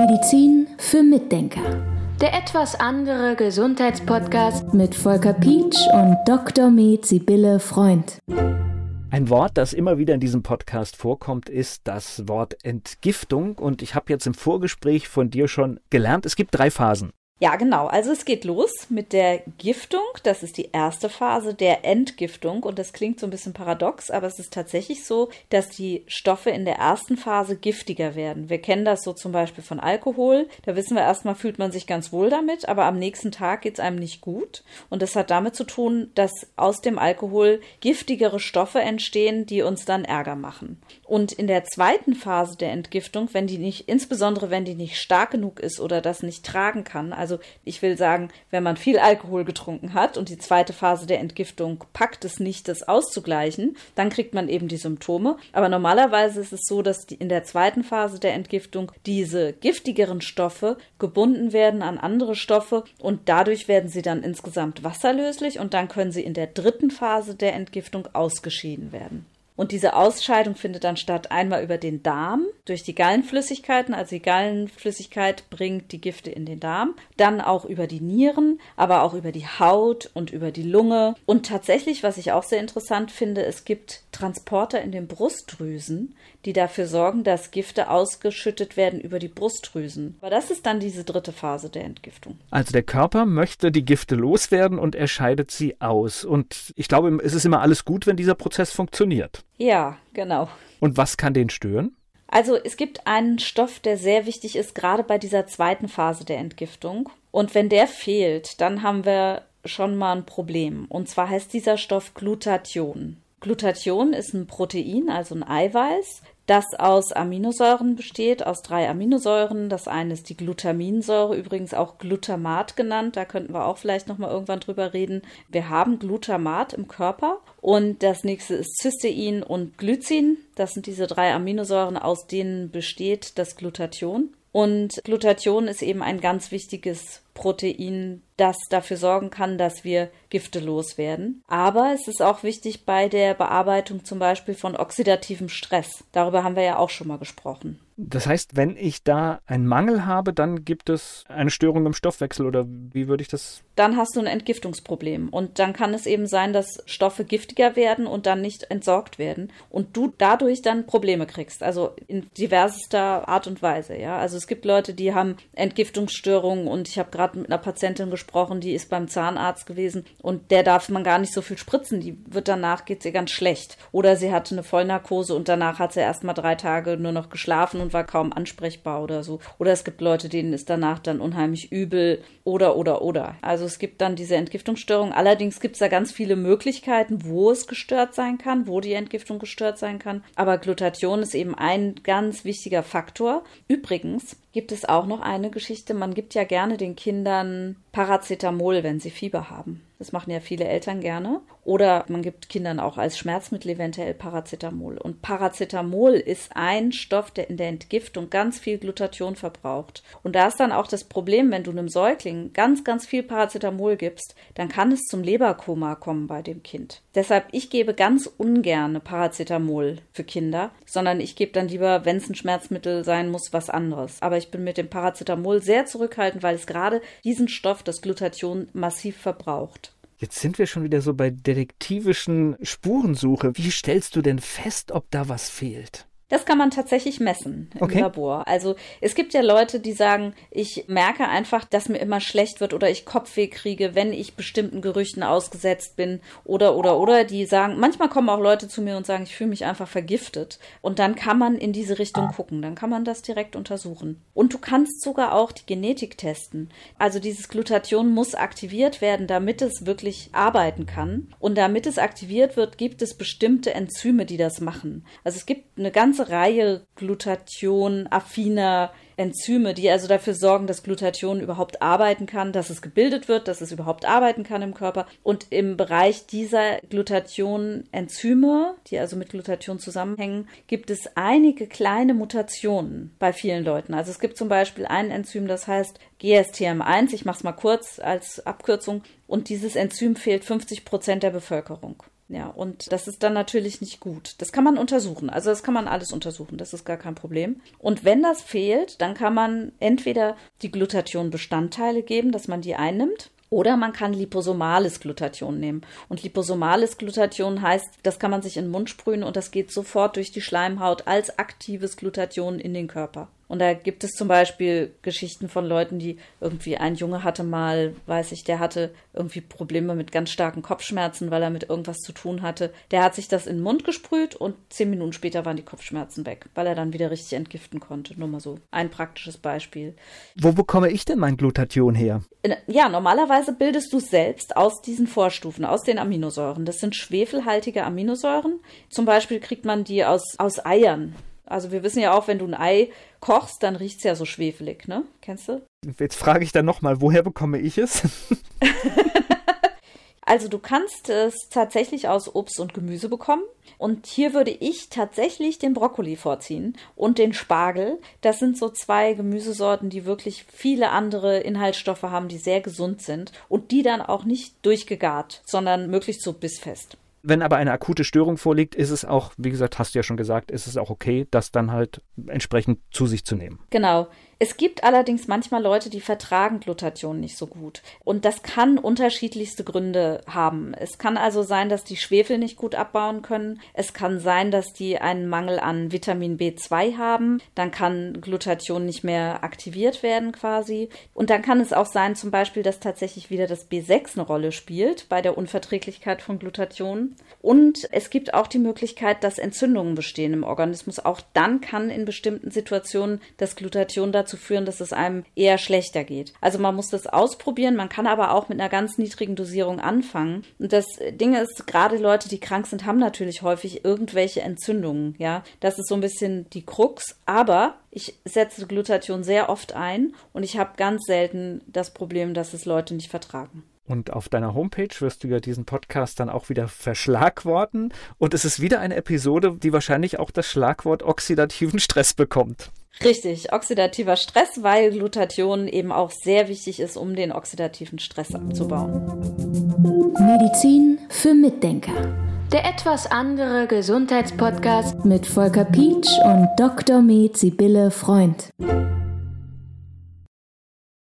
Medizin für Mitdenker. Der etwas andere Gesundheitspodcast mit Volker Pietsch und Dr. Med Sibylle Freund. Ein Wort, das immer wieder in diesem Podcast vorkommt, ist das Wort Entgiftung. Und ich habe jetzt im Vorgespräch von dir schon gelernt, es gibt drei Phasen. Ja, genau. Also es geht los mit der Giftung. Das ist die erste Phase der Entgiftung. Und das klingt so ein bisschen paradox, aber es ist tatsächlich so, dass die Stoffe in der ersten Phase giftiger werden. Wir kennen das so zum Beispiel von Alkohol. Da wissen wir erstmal, fühlt man sich ganz wohl damit, aber am nächsten Tag geht es einem nicht gut. Und das hat damit zu tun, dass aus dem Alkohol giftigere Stoffe entstehen, die uns dann Ärger machen. Und in der zweiten Phase der Entgiftung, wenn die nicht, insbesondere wenn die nicht stark genug ist oder das nicht tragen kann, also also ich will sagen, wenn man viel Alkohol getrunken hat und die zweite Phase der Entgiftung packt es nicht, das auszugleichen, dann kriegt man eben die Symptome. Aber normalerweise ist es so, dass in der zweiten Phase der Entgiftung diese giftigeren Stoffe gebunden werden an andere Stoffe und dadurch werden sie dann insgesamt wasserlöslich und dann können sie in der dritten Phase der Entgiftung ausgeschieden werden. Und diese Ausscheidung findet dann statt einmal über den Darm durch die Gallenflüssigkeiten. Also die Gallenflüssigkeit bringt die Gifte in den Darm. Dann auch über die Nieren, aber auch über die Haut und über die Lunge. Und tatsächlich, was ich auch sehr interessant finde, es gibt Transporter in den Brustdrüsen, die dafür sorgen, dass Gifte ausgeschüttet werden über die Brustdrüsen. Aber das ist dann diese dritte Phase der Entgiftung. Also der Körper möchte die Gifte loswerden und er scheidet sie aus. Und ich glaube, es ist immer alles gut, wenn dieser Prozess funktioniert. Ja, genau. Und was kann den stören? Also es gibt einen Stoff, der sehr wichtig ist, gerade bei dieser zweiten Phase der Entgiftung. Und wenn der fehlt, dann haben wir schon mal ein Problem. Und zwar heißt dieser Stoff Glutathion. Glutathion ist ein Protein, also ein Eiweiß, das aus Aminosäuren besteht, aus drei Aminosäuren. Das eine ist die Glutaminsäure, übrigens auch Glutamat genannt. Da könnten wir auch vielleicht noch mal irgendwann drüber reden. Wir haben Glutamat im Körper und das nächste ist Cystein und Glycin. Das sind diese drei Aminosäuren, aus denen besteht das Glutathion. Und Glutathion ist eben ein ganz wichtiges Protein, das dafür sorgen kann, dass wir Gifte loswerden. Aber es ist auch wichtig bei der Bearbeitung zum Beispiel von oxidativem Stress. Darüber haben wir ja auch schon mal gesprochen. Das heißt, wenn ich da einen Mangel habe, dann gibt es eine Störung im Stoffwechsel oder wie würde ich das? Dann hast du ein Entgiftungsproblem und dann kann es eben sein, dass Stoffe giftiger werden und dann nicht entsorgt werden und du dadurch dann Probleme kriegst, also in diversester Art und Weise, ja. Also es gibt Leute, die haben Entgiftungsstörungen und ich habe gerade mit einer Patientin gesprochen, die ist beim Zahnarzt gewesen und der darf man gar nicht so viel spritzen, die wird danach geht ihr ganz schlecht oder sie hatte eine Vollnarkose und danach hat sie erst mal drei Tage nur noch geschlafen und war kaum ansprechbar oder so. Oder es gibt Leute, denen ist danach dann unheimlich übel oder, oder, oder. Also es gibt dann diese Entgiftungsstörung. Allerdings gibt es da ganz viele Möglichkeiten, wo es gestört sein kann, wo die Entgiftung gestört sein kann. Aber Glutathion ist eben ein ganz wichtiger Faktor. Übrigens, gibt es auch noch eine Geschichte. Man gibt ja gerne den Kindern Paracetamol, wenn sie Fieber haben. Das machen ja viele Eltern gerne. Oder man gibt Kindern auch als Schmerzmittel eventuell Paracetamol. Und Paracetamol ist ein Stoff, der in der Entgiftung ganz viel Glutathion verbraucht. Und da ist dann auch das Problem, wenn du einem Säugling ganz, ganz viel Paracetamol gibst, dann kann es zum Leberkoma kommen bei dem Kind. Deshalb, ich gebe ganz ungern Paracetamol für Kinder, sondern ich gebe dann lieber, wenn es ein Schmerzmittel sein muss, was anderes. Aber ich bin mit dem Paracetamol sehr zurückhaltend, weil es gerade diesen Stoff, das Glutathion, massiv verbraucht. Jetzt sind wir schon wieder so bei detektivischen Spurensuche. Wie stellst du denn fest, ob da was fehlt? Das kann man tatsächlich messen im okay. Labor. Also es gibt ja Leute, die sagen, ich merke einfach, dass mir immer schlecht wird oder ich Kopfweh kriege, wenn ich bestimmten Gerüchten ausgesetzt bin oder oder oder. Die sagen, manchmal kommen auch Leute zu mir und sagen, ich fühle mich einfach vergiftet. Und dann kann man in diese Richtung ah. gucken. Dann kann man das direkt untersuchen. Und du kannst sogar auch die Genetik testen. Also dieses Glutathion muss aktiviert werden, damit es wirklich arbeiten kann. Und damit es aktiviert wird, gibt es bestimmte Enzyme, die das machen. Also es gibt eine ganze ganze Reihe Glutathion-affiner Enzyme, die also dafür sorgen, dass Glutathion überhaupt arbeiten kann, dass es gebildet wird, dass es überhaupt arbeiten kann im Körper. Und im Bereich dieser Glutathion-Enzyme, die also mit Glutathion zusammenhängen, gibt es einige kleine Mutationen bei vielen Leuten. Also es gibt zum Beispiel ein Enzym, das heißt GSTM1. Ich mache es mal kurz als Abkürzung. Und dieses Enzym fehlt 50 Prozent der Bevölkerung. Ja, und das ist dann natürlich nicht gut. Das kann man untersuchen. Also das kann man alles untersuchen. Das ist gar kein Problem. Und wenn das fehlt, dann kann man entweder die Glutathion-Bestandteile geben, dass man die einnimmt. Oder man kann liposomales Glutathion nehmen. Und liposomales Glutathion heißt, das kann man sich in den Mund sprühen und das geht sofort durch die Schleimhaut als aktives Glutathion in den Körper. Und da gibt es zum Beispiel Geschichten von Leuten, die irgendwie ein Junge hatte mal, weiß ich, der hatte irgendwie Probleme mit ganz starken Kopfschmerzen, weil er mit irgendwas zu tun hatte. Der hat sich das in den Mund gesprüht und zehn Minuten später waren die Kopfschmerzen weg, weil er dann wieder richtig entgiften konnte. Nur mal so ein praktisches Beispiel. Wo bekomme ich denn mein Glutathion her? Ja, normalerweise bildest du es selbst aus diesen Vorstufen, aus den Aminosäuren. Das sind schwefelhaltige Aminosäuren. Zum Beispiel kriegt man die aus, aus Eiern. Also wir wissen ja auch, wenn du ein Ei kochst, dann riecht es ja so schwefelig, ne? Kennst du? Jetzt frage ich dann nochmal, woher bekomme ich es? also du kannst es tatsächlich aus Obst und Gemüse bekommen. Und hier würde ich tatsächlich den Brokkoli vorziehen und den Spargel. Das sind so zwei Gemüsesorten, die wirklich viele andere Inhaltsstoffe haben, die sehr gesund sind und die dann auch nicht durchgegart, sondern möglichst so bissfest. Wenn aber eine akute Störung vorliegt, ist es auch, wie gesagt, hast du ja schon gesagt, ist es auch okay, das dann halt entsprechend zu sich zu nehmen. Genau. Es gibt allerdings manchmal Leute, die vertragen Glutathion nicht so gut. Und das kann unterschiedlichste Gründe haben. Es kann also sein, dass die Schwefel nicht gut abbauen können. Es kann sein, dass die einen Mangel an Vitamin B2 haben. Dann kann Glutathion nicht mehr aktiviert werden quasi. Und dann kann es auch sein, zum Beispiel, dass tatsächlich wieder das B6 eine Rolle spielt bei der Unverträglichkeit von Glutathion. Und es gibt auch die Möglichkeit, dass Entzündungen bestehen im Organismus. Auch dann kann in bestimmten Situationen das Glutathion dazu dazu führen, dass es einem eher schlechter geht. Also man muss das ausprobieren, man kann aber auch mit einer ganz niedrigen Dosierung anfangen. Und das Ding ist, gerade Leute, die krank sind, haben natürlich häufig irgendwelche Entzündungen, ja. Das ist so ein bisschen die Krux, aber ich setze Glutathion sehr oft ein und ich habe ganz selten das Problem, dass es Leute nicht vertragen. Und auf deiner Homepage wirst du ja diesen Podcast dann auch wieder verschlagworten. Und es ist wieder eine Episode, die wahrscheinlich auch das Schlagwort oxidativen Stress bekommt. Richtig, oxidativer Stress, weil Glutathion eben auch sehr wichtig ist, um den oxidativen Stress abzubauen. Medizin für Mitdenker. Der etwas andere Gesundheitspodcast mit Volker Pietsch und Dr. Med Sibylle Freund.